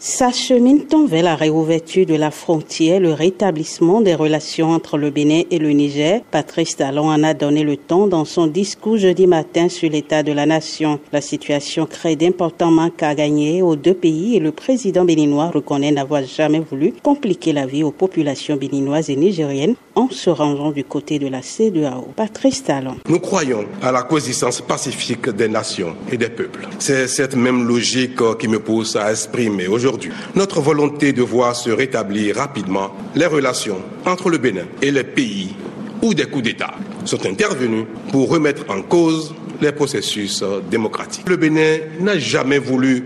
S'achemine-t-on vers la réouverture de la frontière, le rétablissement des relations entre le Bénin et le Niger? Patrice Talon en a donné le ton dans son discours jeudi matin sur l'état de la nation. La situation crée d'importants manques à gagner aux deux pays et le président béninois reconnaît n'avoir jamais voulu compliquer la vie aux populations béninoises et nigériennes en se rangeant du côté de la CEDEAO. Patrice Talon. Nous croyons à la coexistence pacifique des nations et des peuples. C'est cette même logique qui me pousse à exprimer aujourd'hui notre volonté de voir se rétablir rapidement les relations entre le Bénin et les pays où des coups d'État sont intervenus pour remettre en cause les processus démocratiques. Le Bénin n'a jamais voulu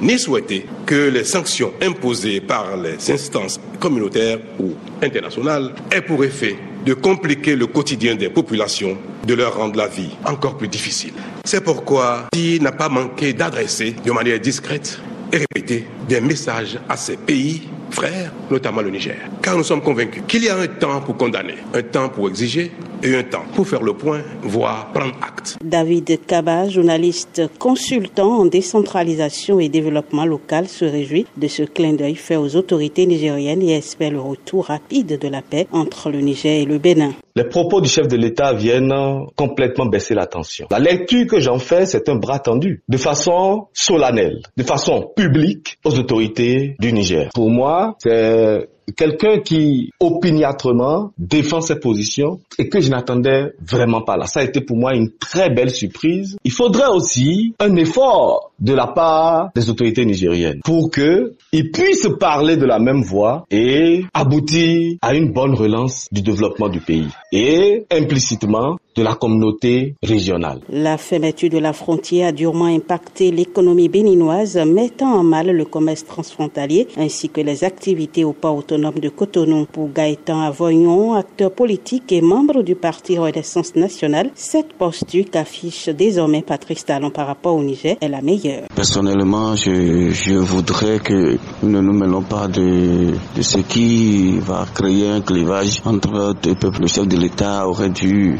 ni souhaité que les sanctions imposées par les instances communautaires ou internationales aient pour effet de compliquer le quotidien des populations, de leur rendre la vie encore plus difficile. C'est pourquoi il n'a pas manqué d'adresser de manière discrète et répéter des messages à ces pays frères, notamment le Niger. Car nous sommes convaincus qu'il y a un temps pour condamner, un temps pour exiger et un temps pour faire le point, voire prendre acte. David Kaba, journaliste consultant en décentralisation et développement local, se réjouit de ce clin d'œil fait aux autorités nigériennes et espère le retour rapide de la paix entre le Niger et le Bénin. Les propos du chef de l'État viennent complètement baisser la tension. La lecture que j'en fais, c'est un bras tendu, de façon solennelle, de façon publique aux autorités du Niger. Pour moi, c'est quelqu'un qui opiniâtrement défend ses positions et que je n'attendais vraiment pas là. Ça a été pour moi une très belle surprise. Il faudrait aussi un effort de la part des autorités nigériennes pour que ils puissent parler de la même voix et aboutir à une bonne relance du développement du pays et implicitement de la communauté régionale. La fermeture de la frontière a durement impacté l'économie béninoise, mettant en mal le commerce transfrontalier ainsi que les activités au port autonome de Cotonou. Pour Gaëtan Avoignon, acteur politique et membre du parti Renaissance nationale, cette posture qu'affiche désormais Patrice Talon par rapport au Niger est la meilleure. Personnellement, je, je voudrais que nous ne nous mêlons pas de, de ce qui va créer un clivage entre deux peuples. Le chef de l'État aurait dû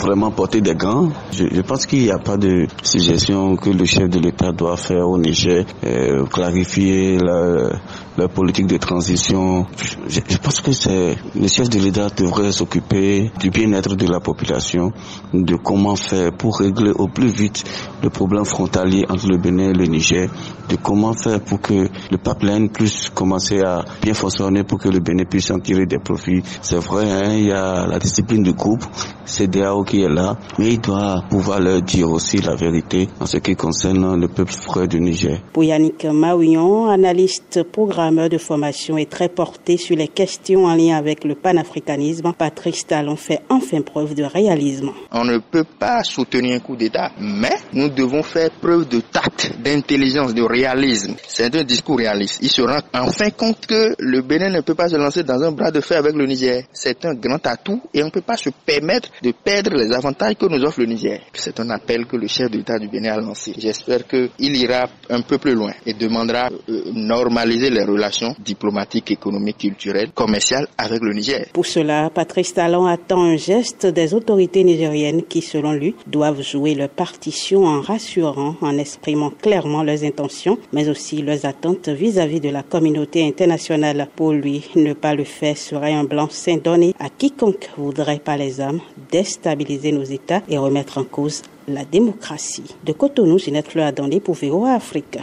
vraiment porter des gants. Je, pense qu'il n'y a pas de suggestion que le chef de l'État doit faire au Niger, euh, clarifier la, la, politique de transition. Je, je pense que c'est le chef de l'État devrait s'occuper du bien-être de la population, de comment faire pour régler au plus vite le problème frontalier entre le Bénin et le Niger, de comment faire pour que le pipeline puisse commencer à bien fonctionner pour que le Bénin puisse en tirer des profits. C'est vrai, hein, il y a la discipline du groupe, CDAO qui est là, mais il doit pouvoir leur dire aussi la vérité en ce qui concerne le peuple frère du Niger. Pour Yannick Maouillon, analyste programmeur de formation et très porté sur les questions en lien avec le panafricanisme, Patrice Talon fait enfin preuve de réalisme. On ne peut pas soutenir un coup d'État, mais nous devons faire preuve de tact, d'intelligence, de réalisme. C'est un discours réaliste. Il se rend enfin compte que le Bénin ne peut pas se lancer dans un bras de fer avec le Niger. C'est un grand atout et on ne peut pas se permettre de perdre les avantages que nous offre le Niger. C'est un appel que le chef d'État du Bénin a lancé. J'espère qu'il ira un peu plus loin et demandera euh, normaliser les relations diplomatiques, économiques, culturelles, commerciales avec le Niger. Pour cela, Patrice Talon attend un geste des autorités nigériennes qui, selon lui, doivent jouer leur partition en rassurant, en exprimant clairement leurs intentions, mais aussi leurs attentes vis-à-vis de la communauté internationale. Pour lui, ne pas le faire serait un blanc-seing donné à quiconque voudrait pas les âmes déstabiliser nos États et remettre en cause la démocratie. De Cotonou, Ginette Fleur Adondé pour VOA Afrique.